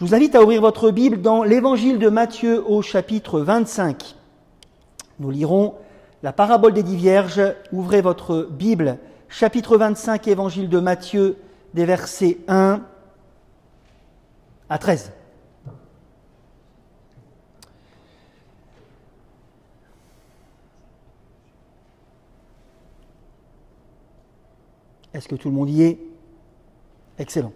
Je vous invite à ouvrir votre Bible dans l'évangile de Matthieu au chapitre 25. Nous lirons la parabole des dix vierges. Ouvrez votre Bible, chapitre 25, évangile de Matthieu, des versets 1 à 13. Est-ce que tout le monde y est? Excellent.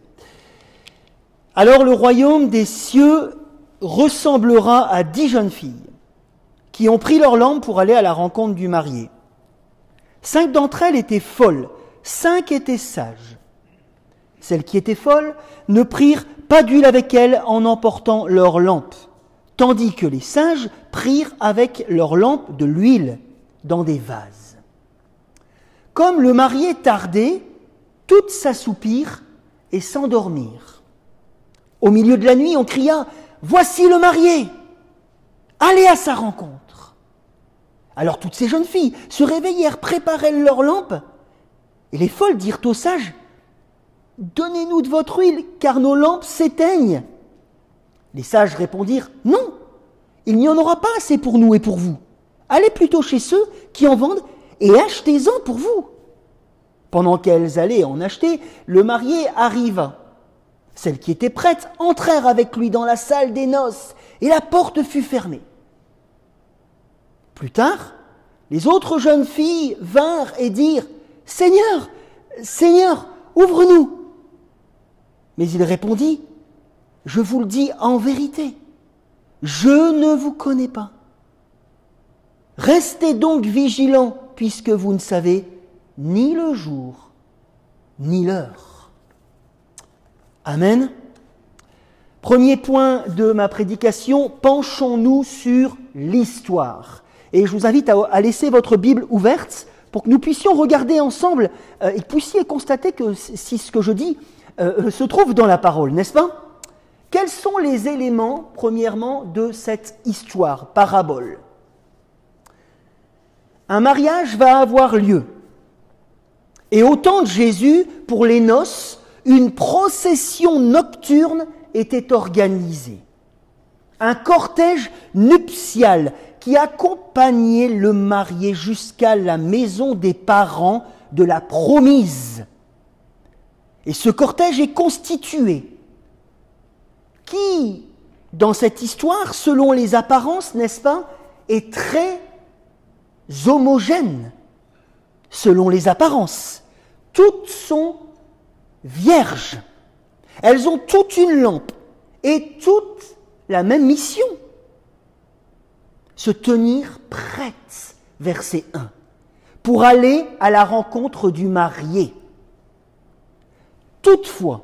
Alors le royaume des cieux ressemblera à dix jeunes filles qui ont pris leur lampe pour aller à la rencontre du marié. Cinq d'entre elles étaient folles, cinq étaient sages. Celles qui étaient folles ne prirent pas d'huile avec elles en emportant leur lampe, tandis que les sages prirent avec leur lampe de l'huile dans des vases. Comme le marié tardait, toutes s'assoupirent et s'endormirent. Au milieu de la nuit, on cria Voici le marié Allez à sa rencontre Alors toutes ces jeunes filles se réveillèrent, préparèrent leurs lampes, et les folles dirent aux sages Donnez-nous de votre huile, car nos lampes s'éteignent. Les sages répondirent Non, il n'y en aura pas assez pour nous et pour vous. Allez plutôt chez ceux qui en vendent et achetez-en pour vous. Pendant qu'elles allaient en acheter, le marié arriva. Celles qui étaient prêtes entrèrent avec lui dans la salle des noces, et la porte fut fermée. Plus tard, les autres jeunes filles vinrent et dirent Seigneur, Seigneur, ouvre-nous. Mais il répondit Je vous le dis en vérité, je ne vous connais pas. Restez donc vigilants puisque vous ne savez ni le jour, ni l'heure. Amen. Premier point de ma prédication, penchons-nous sur l'histoire. Et je vous invite à, laisser votre Bible ouverte pour que nous puissions regarder ensemble euh, et puissiez constater que si ce que je dis euh, se trouve dans la parole, n'est-ce pas? Quels sont les éléments, premièrement, de cette histoire, parabole? Un mariage va avoir lieu. Et au temps de Jésus, pour les noces, une procession nocturne était organisée. Un cortège nuptial qui accompagnait le marié jusqu'à la maison des parents de la promise. Et ce cortège est constitué qui, dans cette histoire, selon les apparences, n'est-ce pas, est très homogènes selon les apparences. Toutes sont vierges. Elles ont toute une lampe et toutes la même mission. Se tenir prêtes, verset 1, pour aller à la rencontre du marié. Toutefois,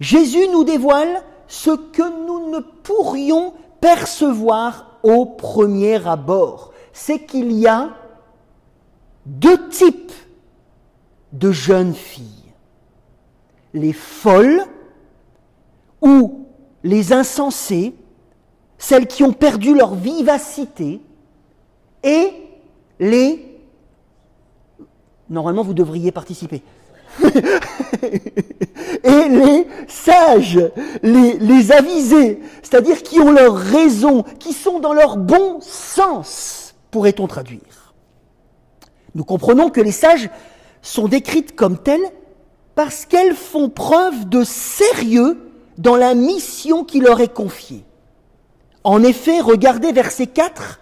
Jésus nous dévoile ce que nous ne pourrions percevoir au premier abord c'est qu'il y a deux types de jeunes filles. Les folles ou les insensées, celles qui ont perdu leur vivacité, et les... Normalement, vous devriez participer. et les sages, les, les avisés, c'est-à-dire qui ont leur raison, qui sont dans leur bon sens pourrait-on traduire Nous comprenons que les sages sont décrites comme telles parce qu'elles font preuve de sérieux dans la mission qui leur est confiée. En effet, regardez verset 4,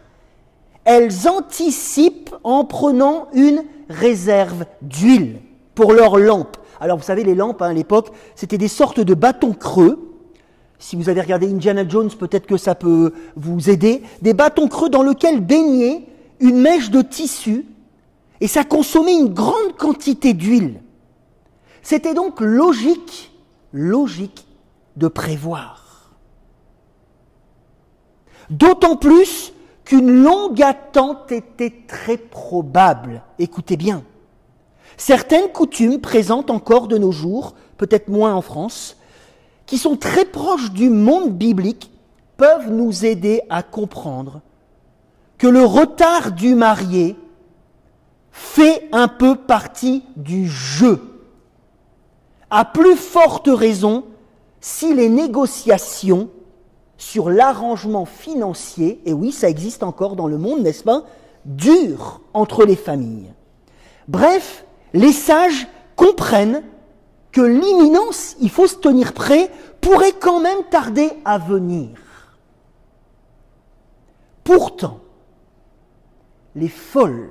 elles anticipent en prenant une réserve d'huile pour leurs lampes. Alors vous savez, les lampes hein, à l'époque, c'était des sortes de bâtons creux. Si vous avez regardé Indiana Jones, peut-être que ça peut vous aider. Des bâtons creux dans lesquels baignait une mèche de tissu et ça consommait une grande quantité d'huile. C'était donc logique, logique de prévoir. D'autant plus qu'une longue attente était très probable. Écoutez bien. Certaines coutumes présentes encore de nos jours, peut-être moins en France, qui sont très proches du monde biblique, peuvent nous aider à comprendre que le retard du marié fait un peu partie du jeu. À plus forte raison si les négociations sur l'arrangement financier, et oui, ça existe encore dans le monde, n'est-ce pas, durent entre les familles. Bref, les sages comprennent que l'imminence, il faut se tenir prêt, pourrait quand même tarder à venir. Pourtant, les folles,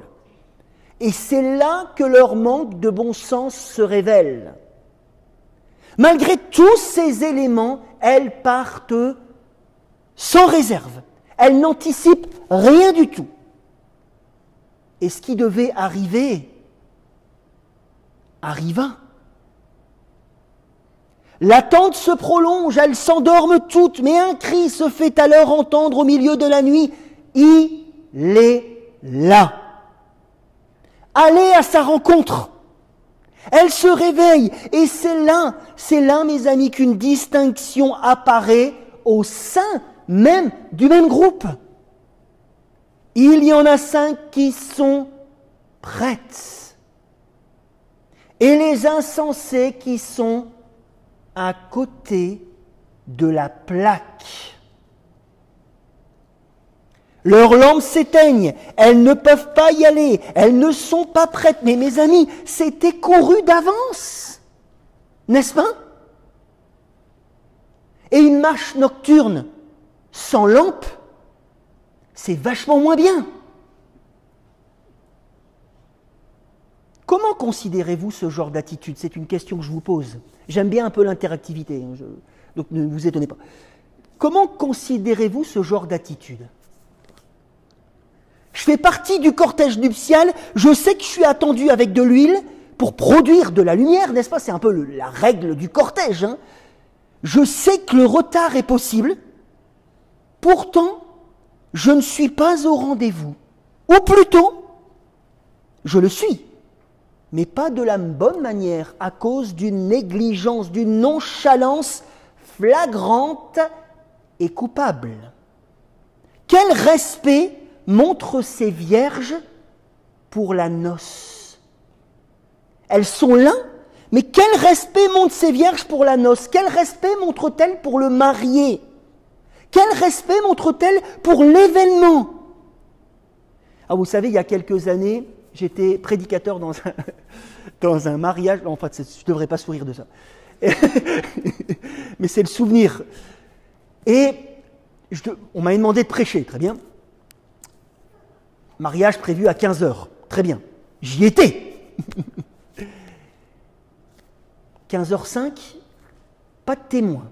et c'est là que leur manque de bon sens se révèle. Malgré tous ces éléments, elles partent sans réserve. Elles n'anticipent rien du tout. Et ce qui devait arriver arriva. L'attente se prolonge, elles s'endorment toutes, mais un cri se fait alors entendre au milieu de la nuit. Il est là. Allez à sa rencontre. Elle se réveille et c'est là, c'est là mes amis qu'une distinction apparaît au sein même du même groupe. Il y en a cinq qui sont prêtes et les insensés qui sont à côté de la plaque. Leurs lampes s'éteignent, elles ne peuvent pas y aller, elles ne sont pas prêtes. Mais mes amis, c'était couru d'avance, n'est-ce pas? Et une marche nocturne sans lampe, c'est vachement moins bien. Comment considérez-vous ce genre d'attitude? C'est une question que je vous pose. J'aime bien un peu l'interactivité, hein, donc ne vous étonnez pas. Comment considérez-vous ce genre d'attitude? Je fais partie du cortège nuptial, je sais que je suis attendu avec de l'huile pour produire de la lumière, n'est-ce pas? C'est un peu la règle du cortège. Hein. je sais que le retard est possible, pourtant, je ne suis pas au rendez-vous. Ou plutôt, je le suis mais pas de la bonne manière, à cause d'une négligence, d'une nonchalance flagrante et coupable. Quel respect montrent ces vierges pour la noce Elles sont là, mais quel respect montrent ces vierges pour la noce? Quel respect montrent-elles pour le marié? Quel respect montrent-elles pour l'événement? Ah, Vous savez, il y a quelques années, j'étais prédicateur dans un, dans un mariage. En fait, je ne devrais pas sourire de ça. Mais c'est le souvenir. Et on m'a demandé de prêcher, très bien. Mariage prévu à 15 heures, très bien. J'y étais. 15h05, pas de témoin.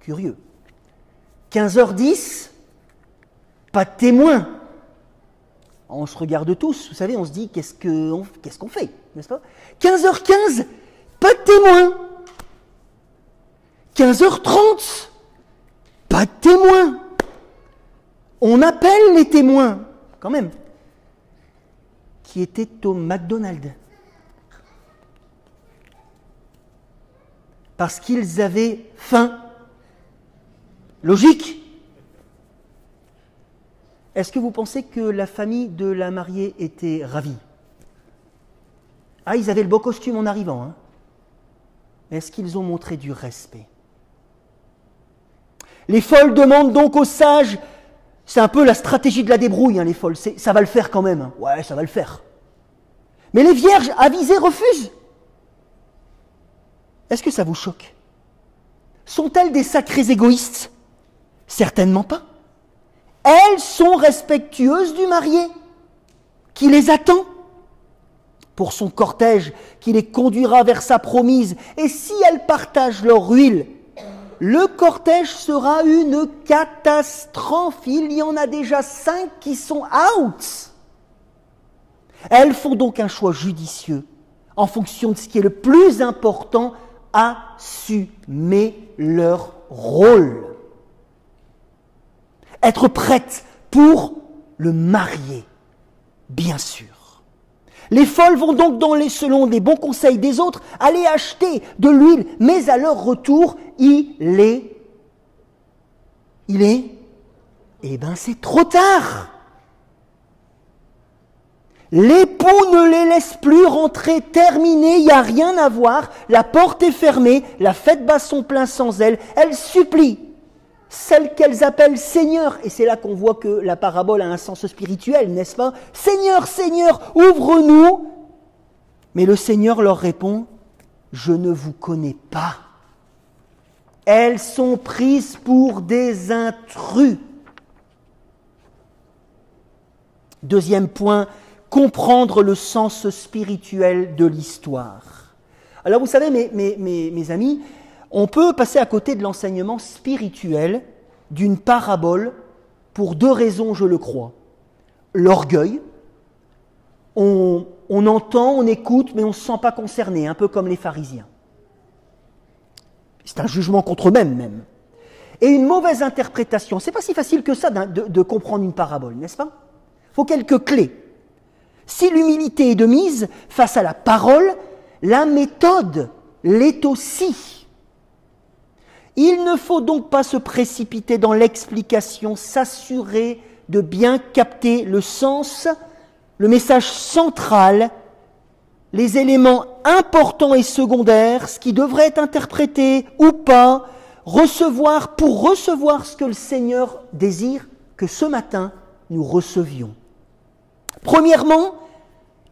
Curieux. 15h10, pas de témoin on se regarde tous, vous savez, on se dit qu'est-ce qu'on qu'est-ce qu'on fait, n'est-ce pas? 15h15, pas de témoin. 15h30, pas de témoin. On appelle les témoins, quand même, qui étaient au McDonald's. Parce qu'ils avaient faim. Logique. Est-ce que vous pensez que la famille de la mariée était ravie? Ah, ils avaient le beau costume en arrivant. Hein Est-ce qu'ils ont montré du respect? Les folles demandent donc aux sages, c'est un peu la stratégie de la débrouille, hein, les folles, ça va le faire quand même. Hein. Ouais, ça va le faire. Mais les vierges avisées refusent. Est-ce que ça vous choque? Sont-elles des sacrés égoïstes? Certainement pas elles sont respectueuses du marié qui les attend pour son cortège qui les conduira vers sa promise. Et si elles partagent leur huile, le cortège sera une catastrophe. Il y en a déjà cinq qui sont out. Elles font donc un choix judicieux en fonction de ce qui est le plus important, assumer leur rôle être prête pour le marier, bien sûr. Les folles vont donc, dans les, selon les bons conseils des autres, aller acheter de l'huile, mais à leur retour, il est... Il est... Eh bien, c'est trop tard. L'époux ne les laisse plus rentrer, terminé, il n'y a rien à voir, la porte est fermée, la fête bat son plein sans elle, elle supplie celle qu'elles appellent Seigneur, et c'est là qu'on voit que la parabole a un sens spirituel, n'est-ce pas? Seigneur, Seigneur, ouvre-nous. Mais le Seigneur leur répond, je ne vous connais pas. Elles sont prises pour des intrus. Deuxième point, comprendre le sens spirituel de l'histoire. Alors vous savez, mes, amis, on peut passer à côté de l'enseignement spirituel d'une parabole pour deux raisons, je le crois. L'orgueil, on, on, entend, on écoute, mais on ne se sent pas concerné, un peu comme les pharisiens. C'est un jugement contre eux-mêmes même. Et une mauvaise interprétation. C'est pas si facile que ça de, de comprendre une parabole, n'est-ce pas? Il faut quelques clés. Si l'humilité est de mise face à la parole, la méthode l'est aussi. Il ne faut donc pas se précipiter dans l'explication, s'assurer de bien capter le sens, le message central, les éléments importants et secondaires, ce qui devrait être interprété ou pas, recevoir pour recevoir ce que le Seigneur désire que ce matin nous recevions. Premièrement,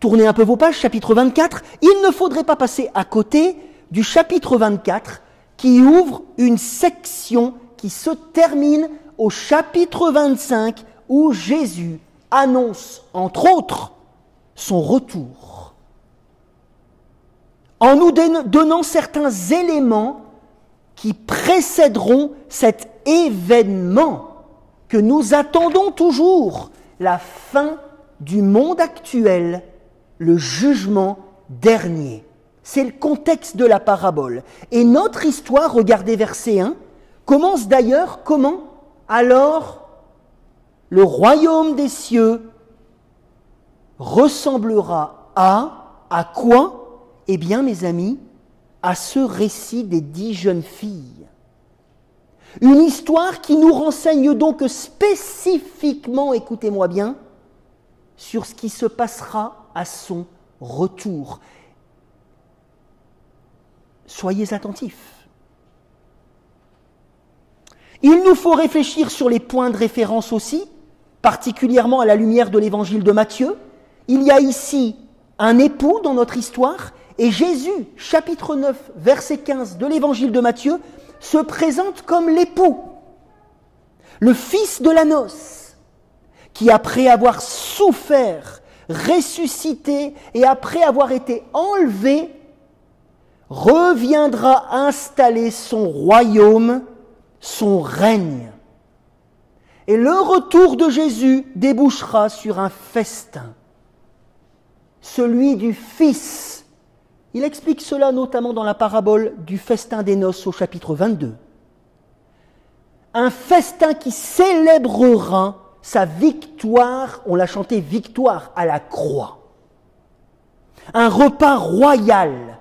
tournez un peu vos pages, chapitre 24, il ne faudrait pas passer à côté du chapitre 24 qui ouvre une section qui se termine au chapitre 25 où Jésus annonce, entre autres, son retour. En nous donnant certains éléments qui précéderont cet événement que nous attendons toujours, la fin du monde actuel, le jugement dernier. C'est le contexte de la parabole. Et notre histoire, regardez verset 1, commence d'ailleurs comment? Alors le royaume des cieux ressemblera à, à quoi? Eh bien, mes amis, à ce récit des dix jeunes filles. Une histoire qui nous renseigne donc spécifiquement, écoutez-moi bien, sur ce qui se passera à son retour soyez attentifs. Il nous faut réfléchir sur les points de référence aussi, particulièrement à la lumière de l'évangile de Matthieu. Il y a ici un époux dans notre histoire, et Jésus, chapitre 9, verset 15 de l'évangile de Matthieu, se présente comme l'époux, le fils de la noce, qui après avoir souffert, ressuscité et après avoir été enlevé, reviendra installer son royaume, son règne. Et le retour de Jésus débouchera sur un festin, celui du Fils. Il explique cela notamment dans la parabole du festin des noces au chapitre 22. Un festin qui célébrera sa victoire, on l'a chanté victoire à la croix. Un repas royal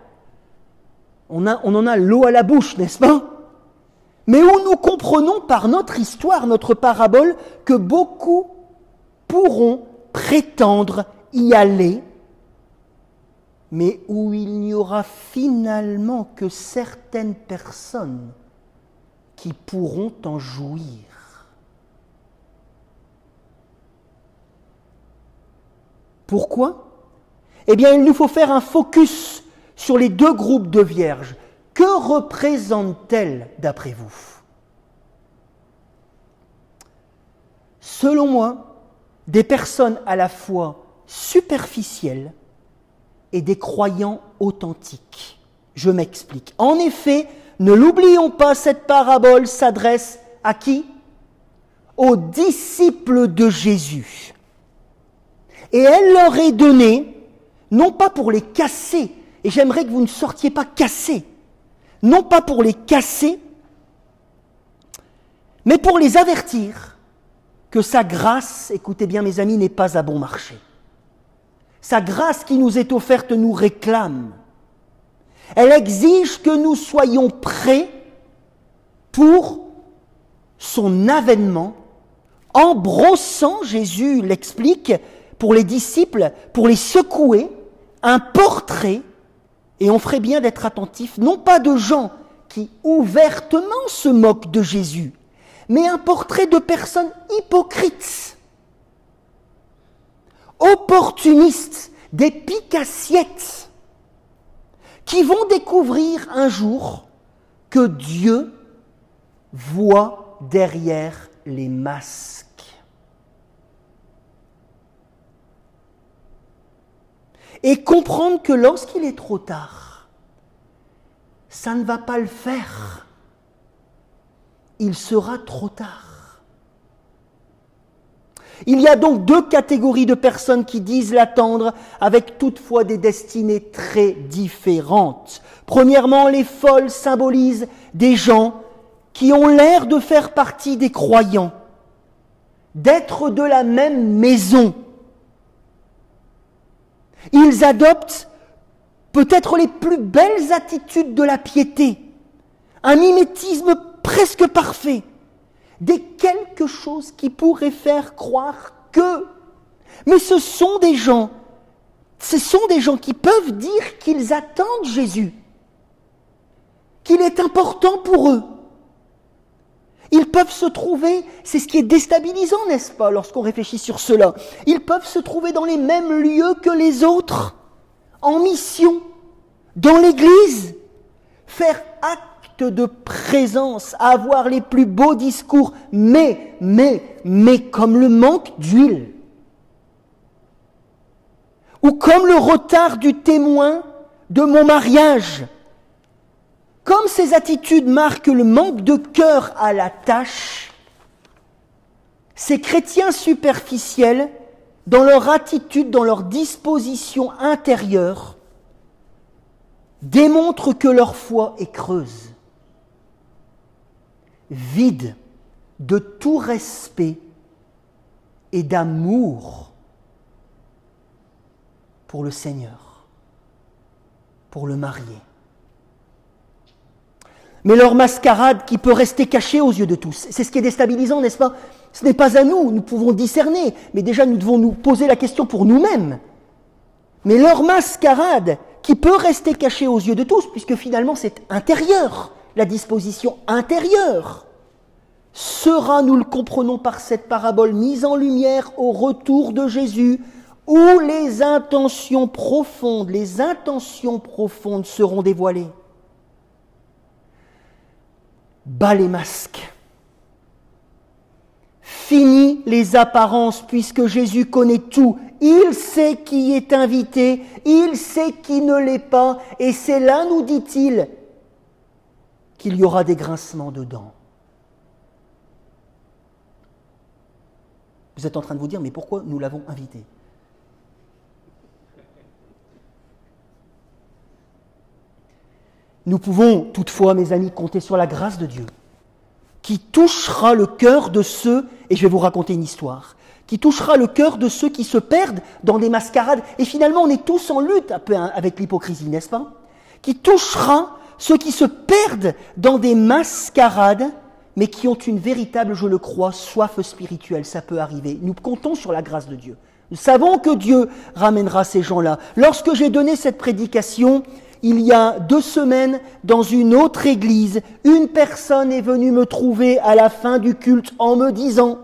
on, en a l'eau à la bouche, n'est-ce pas? Mais où nous comprenons par notre histoire, notre parabole, que beaucoup pourront prétendre y aller, mais où il n'y aura finalement que certaines personnes qui pourront en jouir. Pourquoi? Eh bien, il nous faut faire un focus sur les deux groupes de vierges, que représentent-elles d'après vous? Selon moi, des personnes à la fois superficielles et des croyants authentiques. Je m'explique. En effet, ne l'oublions pas, cette parabole s'adresse à qui? Aux disciples de Jésus. Et elle leur est donnée, non pas pour les casser, et j'aimerais que vous ne sortiez pas cassés. Non pas pour les casser, mais pour les avertir que sa grâce, écoutez bien mes amis, n'est pas à bon marché. Sa grâce qui nous est offerte nous réclame. Elle exige que nous soyons prêts pour son avènement, en brossant, Jésus l'explique, pour les disciples, pour les secouer, un portrait, et on ferait bien d'être attentif, non pas de gens qui ouvertement se moquent de Jésus, mais un portrait de personnes hypocrites, opportunistes, des picassiettes, qui vont découvrir un jour que Dieu voit derrière les masques. Et comprendre que lorsqu'il est trop tard, ça ne va pas le faire. Il sera trop tard. Il y a donc deux catégories de personnes qui disent l'attendre, avec toutefois des destinées très différentes. Premièrement, les folles symbolisent des gens qui ont l'air de faire partie des croyants, d'être de la même maison. Ils adoptent peut-être les plus belles attitudes de la piété, un mimétisme presque parfait, des quelque chose qui pourrait faire croire que. Mais ce sont des gens, ce sont des gens qui peuvent dire qu'ils attendent Jésus, qu'il est important pour eux, ils peuvent se trouver, c'est ce qui est déstabilisant, n'est-ce pas, lorsqu'on réfléchit sur cela, ils peuvent se trouver dans les mêmes lieux que les autres, en mission, dans l'Église, faire acte de présence, avoir les plus beaux discours, mais, mais, mais comme le manque d'huile, ou comme le retard du témoin de mon mariage, comme ces attitudes marquent le manque de cœur à la tâche, ces chrétiens superficiels, dans leur attitude, dans leur disposition intérieure, démontrent que leur foi est creuse, vide de tout respect et d'amour pour le Seigneur, pour le marié mais leur mascarade qui peut rester cachée aux yeux de tous. C'est ce qui est déstabilisant, n'est-ce pas? Ce n'est pas à nous, nous pouvons discerner, mais déjà nous devons nous poser la question pour nous-mêmes. Mais leur mascarade qui peut rester cachée aux yeux de tous, puisque finalement c'est intérieur, la disposition intérieure, sera, nous le comprenons par cette parabole, mise en lumière au retour de Jésus, où les intentions profondes, les intentions profondes seront dévoilées. Bas les masques. Fini les apparences puisque Jésus connaît tout. Il sait qui est invité, il sait qui ne l'est pas, et c'est là, nous dit-il, qu'il y aura des grincements dedans. Vous êtes en train de vous dire, mais pourquoi nous l'avons invité? Nous pouvons toutefois, mes amis, compter sur la grâce de Dieu, qui touchera le cœur de ceux, et je vais vous raconter une histoire, qui touchera le cœur de ceux qui se perdent dans des mascarades, et finalement on est tous en lutte peu avec l'hypocrisie, n'est-ce pas? Qui touchera ceux qui se perdent dans des mascarades, mais qui ont une véritable, je le crois, soif spirituelle, ça peut arriver. Nous comptons sur la grâce de Dieu. Nous savons que Dieu ramènera ces gens-là. Lorsque j'ai donné cette prédication, il y a deux semaines, dans une autre église, une personne est venue me trouver à la fin du culte en me disant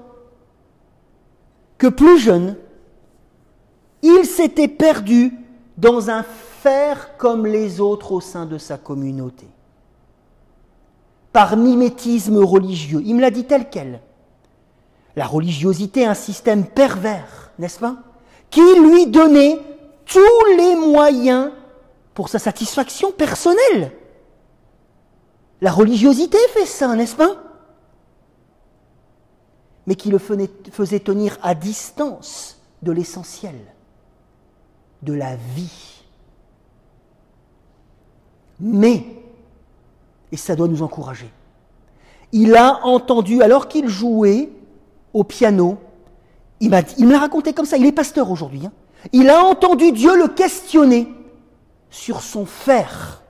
que plus jeune, il s'était perdu dans un faire comme les autres au sein de sa communauté. Par mimétisme religieux. Il me l'a dit tel quel. La religiosité est un système pervers, n'est-ce pas Qui lui donnait tous les moyens pour sa satisfaction personnelle. La religiosité fait ça, n'est-ce pas Mais qui le faisait tenir à distance de l'essentiel, de la vie. Mais, et ça doit nous encourager, il a entendu, alors qu'il jouait au piano, il, me l'a raconté comme ça, il est pasteur aujourd'hui, hein. il a entendu Dieu le questionner sur son faire,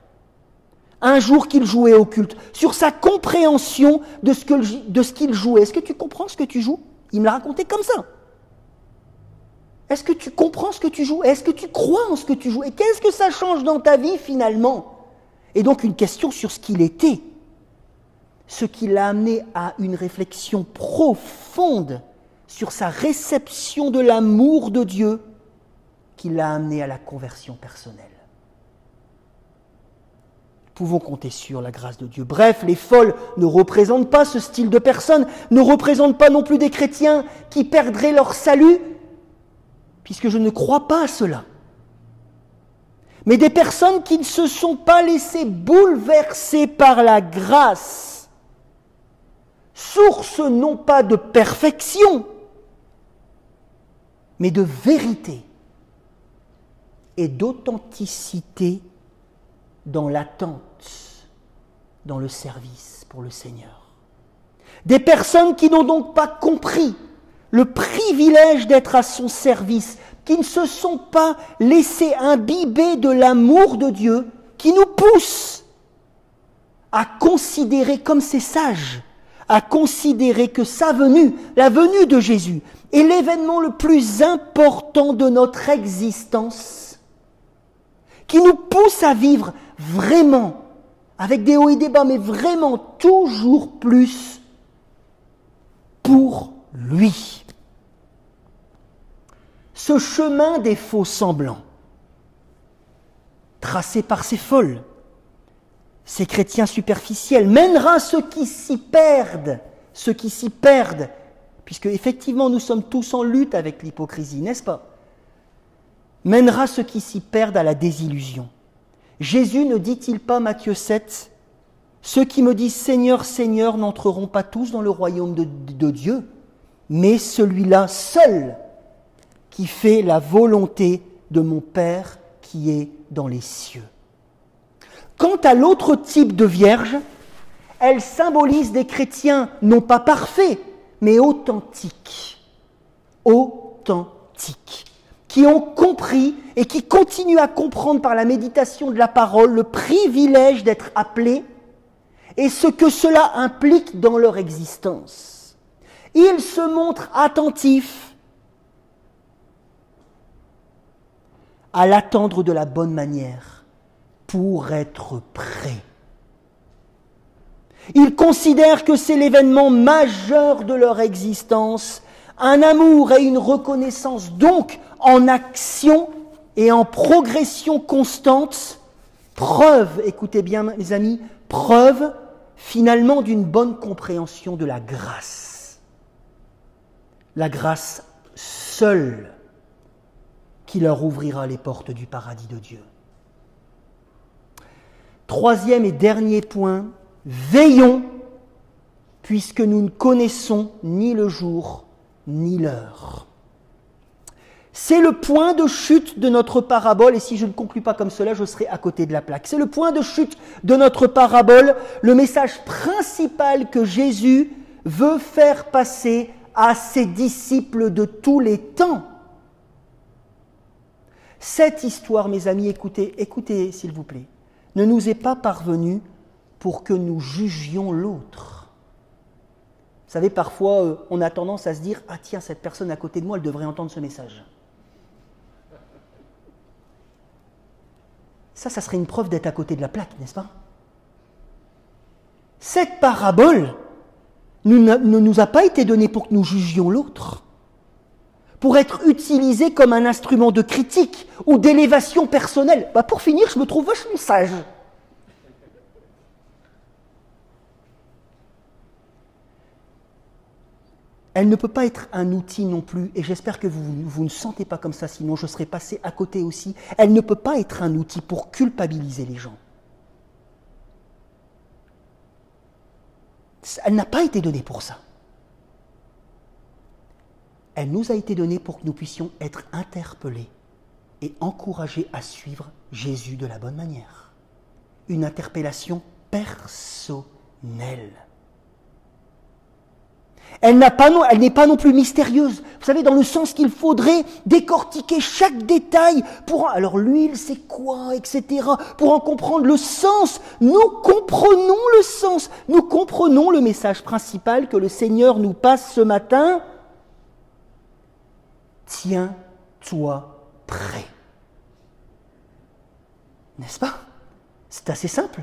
un jour qu'il jouait au culte, sur sa compréhension de ce, qu'il jouait. Est-ce que tu comprends ce que tu joues? Il me l'a raconté comme ça. Est-ce que tu comprends ce que tu joues? Est-ce que tu crois en ce que tu joues? Et qu'est-ce que ça change dans ta vie finalement? Et donc une question sur ce qu'il était. Ce qui l'a amené à une réflexion profonde sur sa réception de l'amour de Dieu qui l'a amené à la conversion personnelle. Pouvons compter sur la grâce de Dieu. Bref, les folles ne représentent pas ce style de personnes, ne représentent pas non plus des chrétiens qui perdraient leur salut, puisque je ne crois pas à cela. Mais des personnes qui ne se sont pas laissées bouleverser par la grâce, source non pas de perfection, mais de vérité et d'authenticité dans l'attente, dans le service pour le Seigneur. Des personnes qui n'ont donc pas compris le privilège d'être à son service, qui ne se sont pas laissés imbiber de l'amour de Dieu, qui nous pousse à considérer comme ces sages, à considérer que sa venue, la venue de Jésus, est l'événement le plus important de notre existence, qui nous pousse à vivre vraiment, avec des hauts et des bas, mais vraiment toujours plus pour lui. Ce chemin des faux semblants, tracé par ces folles, ces chrétiens superficiels, mènera ceux qui s'y perdent, ceux qui s'y perdent, puisque effectivement nous sommes tous en lutte avec l'hypocrisie, n'est-ce pas? Mènera ceux qui s'y perdent à la désillusion. Jésus ne dit-il pas, Matthieu 7, Ceux qui me disent Seigneur, Seigneur n'entreront pas tous dans le royaume de, de Dieu, mais celui-là seul qui fait la volonté de mon Père qui est dans les cieux. Quant à l'autre type de vierge, elle symbolise des chrétiens non pas parfaits, mais authentiques. Authentiques qui ont compris et qui continuent à comprendre par la méditation de la parole le privilège d'être appelés et ce que cela implique dans leur existence. Ils se montrent attentifs à l'attendre de la bonne manière pour être prêts. Ils considèrent que c'est l'événement majeur de leur existence, un amour et une reconnaissance donc en action et en progression constante, preuve, écoutez bien mes amis, preuve finalement d'une bonne compréhension de la grâce. La grâce seule qui leur ouvrira les portes du paradis de Dieu. Troisième et dernier point, veillons puisque nous ne connaissons ni le jour ni l'heure. C'est le point de chute de notre parabole, et si je ne conclus pas comme cela, je serai à côté de la plaque. C'est le point de chute de notre parabole, le message principal que Jésus veut faire passer à ses disciples de tous les temps. Cette histoire, mes amis, écoutez, écoutez s'il vous plaît, ne nous est pas parvenue pour que nous jugions l'autre. Vous savez, parfois, euh, on a tendance à se dire, ah tiens, cette personne à côté de moi, elle devrait entendre ce message. Ça, ça serait une preuve d'être à côté de la plaque, n'est-ce pas? Cette parabole ne nous a pas été donnée pour que nous jugions l'autre, pour être utilisée comme un instrument de critique ou d'élévation personnelle. Bah pour finir, je me trouve vachement sage. Elle ne peut pas être un outil non plus, et j'espère que vous, vous ne sentez pas comme ça, sinon je serais passé à côté aussi. Elle ne peut pas être un outil pour culpabiliser les gens. Elle n'a pas été donnée pour ça. Elle nous a été donnée pour que nous puissions être interpellés et encouragés à suivre Jésus de la bonne manière. Une interpellation personnelle. Elle n'est pas, pas, non plus mystérieuse. Vous savez, dans le sens qu'il faudrait décortiquer chaque détail pour... Alors l'huile, c'est quoi, etc. Pour en comprendre le sens. Nous comprenons le sens. Nous comprenons le message principal que le Seigneur nous passe ce matin. Tiens toi prêt. N'est-ce pas? C'est assez simple.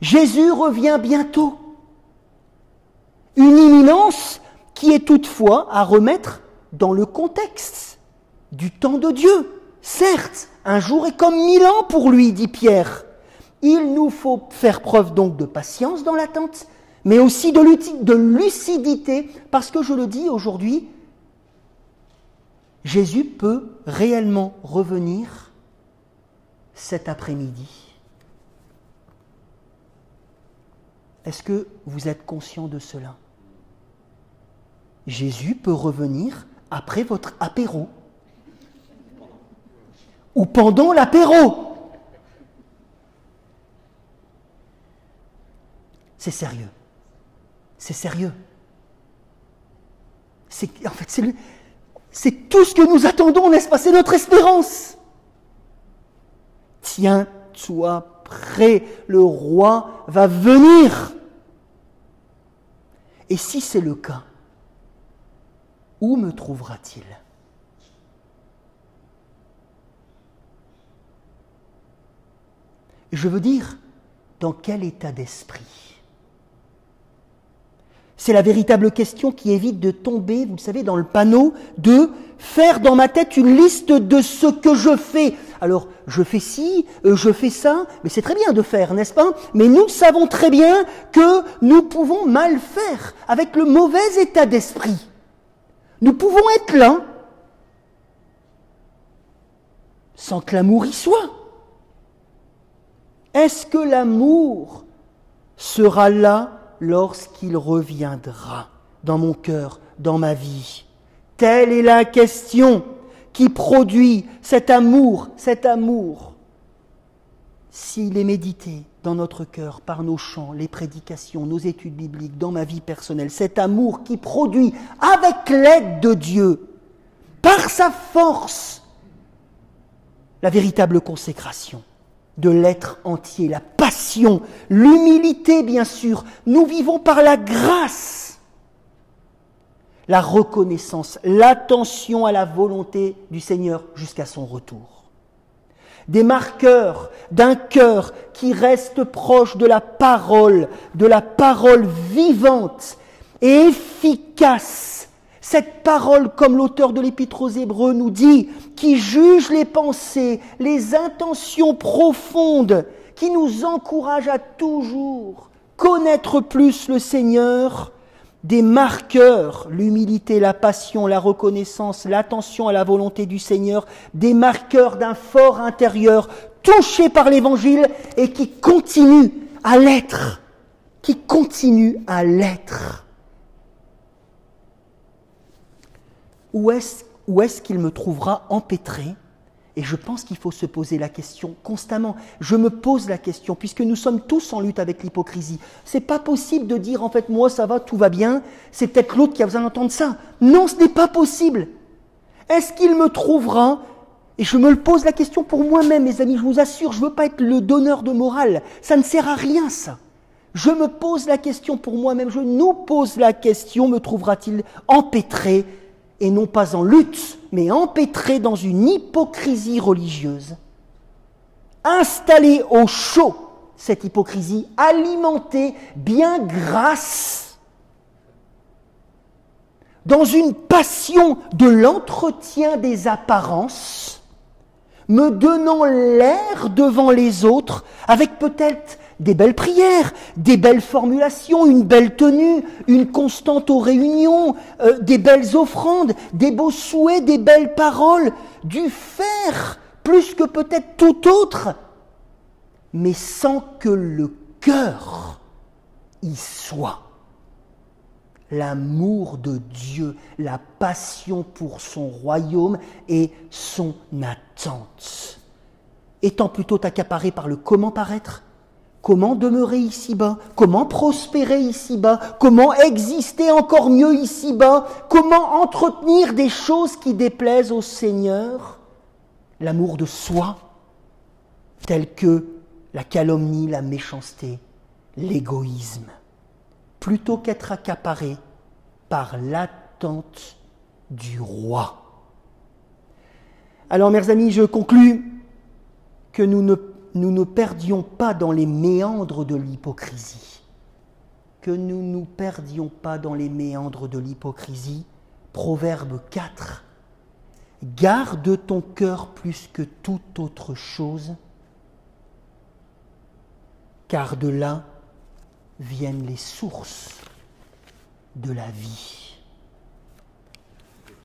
Jésus revient bientôt. Une imminence qui est toutefois à remettre dans le contexte du temps de Dieu. Certes, un jour est comme mille ans pour lui, dit Pierre. Il nous faut faire preuve donc de patience dans l'attente, mais aussi de lucidité, parce que je le dis aujourd'hui, Jésus peut réellement revenir cet après-midi. Est-ce que vous êtes conscient de cela? Jésus peut revenir après votre apéro ou pendant l'apéro. C'est sérieux. C'est sérieux. En fait, c'est, c'est tout ce que nous attendons, n'est-ce pas? C'est notre espérance. Tiens-toi prêt, le roi va venir. Et si c'est le cas, où me trouvera-t-il? Je veux dire, dans quel état d'esprit? C'est la véritable question qui évite de tomber, vous le savez, dans le panneau de faire dans ma tête une liste de ce que je fais. Alors, je fais ci, euh, je fais ça, mais c'est très bien de faire, n'est-ce pas? Mais nous savons très bien que nous pouvons mal faire avec le mauvais état d'esprit. Nous pouvons être là sans que l'amour y soit. Est-ce que l'amour sera là lorsqu'il reviendra dans mon cœur, dans ma vie Telle est la question qui produit cet amour, cet amour. S'il est médité dans notre cœur par nos chants, les prédications, nos études bibliques, dans ma vie personnelle, cet amour qui produit avec l'aide de Dieu, par sa force, la véritable consécration de l'être entier, la passion, l'humilité bien sûr. Nous vivons par la grâce, la reconnaissance, l'attention à la volonté du Seigneur jusqu'à son retour. Des marqueurs d'un cœur qui reste proche de la parole, de la parole vivante et efficace cette parole, comme l'auteur de l'Épître aux Hébreux nous dit, qui juge les pensées, les intentions profondes, qui nous encourage à toujours connaître plus le Seigneur, des marqueurs, l'humilité, la passion, la reconnaissance, l'attention à la volonté du Seigneur, des marqueurs d'un fort intérieur touché par l'Évangile et qui continue à l'être, qui continue à l'être. Où est-ce qu'il me trouvera empêtré? Et je pense qu'il faut se poser la question constamment. Je me pose la question, puisque nous sommes tous en lutte avec l'hypocrisie. C'est pas possible de dire en fait moi ça va, tout va bien, c'est peut-être l'autre qui a besoin d'entendre ça. Non, ce n'est pas possible. Est-ce qu'il me trouvera? Et je me le pose la question pour moi-même, mes amis, je vous assure, je ne veux pas être le donneur de morale. Ça ne sert à rien, ça. Je me pose la question pour moi-même, je nous pose la question, me trouvera-t-il empêtré? Et non pas en lutte, mais empêtré dans une hypocrisie religieuse, installée au chaud, cette hypocrisie, alimentée bien grasse, dans une passion de l'entretien des apparences, me donnant l'air devant les autres, avec peut-être des belles prières, des belles formulations, une belle tenue, une constante aux réunions, euh, des belles offrandes, des beaux souhaits, des belles paroles, du faire plus que peut-être tout autre, mais sans que le cœur y soit. L'amour de Dieu, la passion pour son royaume et son attente. Étant plutôt accaparé par le comment paraître, Comment demeurer ici-bas? Comment prospérer ici-bas? Comment exister encore mieux ici-bas? Comment entretenir des choses qui déplaisent au Seigneur? L'amour de soi, tel que la calomnie, la méchanceté, l'égoïsme, plutôt qu'être accaparé par l'attente du roi, Alors, mes amis, je conclus que nous ne, nous ne perdions pas dans les méandres de l'hypocrisie. Que nous ne nous perdions pas dans les méandres de l'hypocrisie. Proverbe 4. Garde ton cœur plus que toute autre chose, car de là viennent les sources de la vie.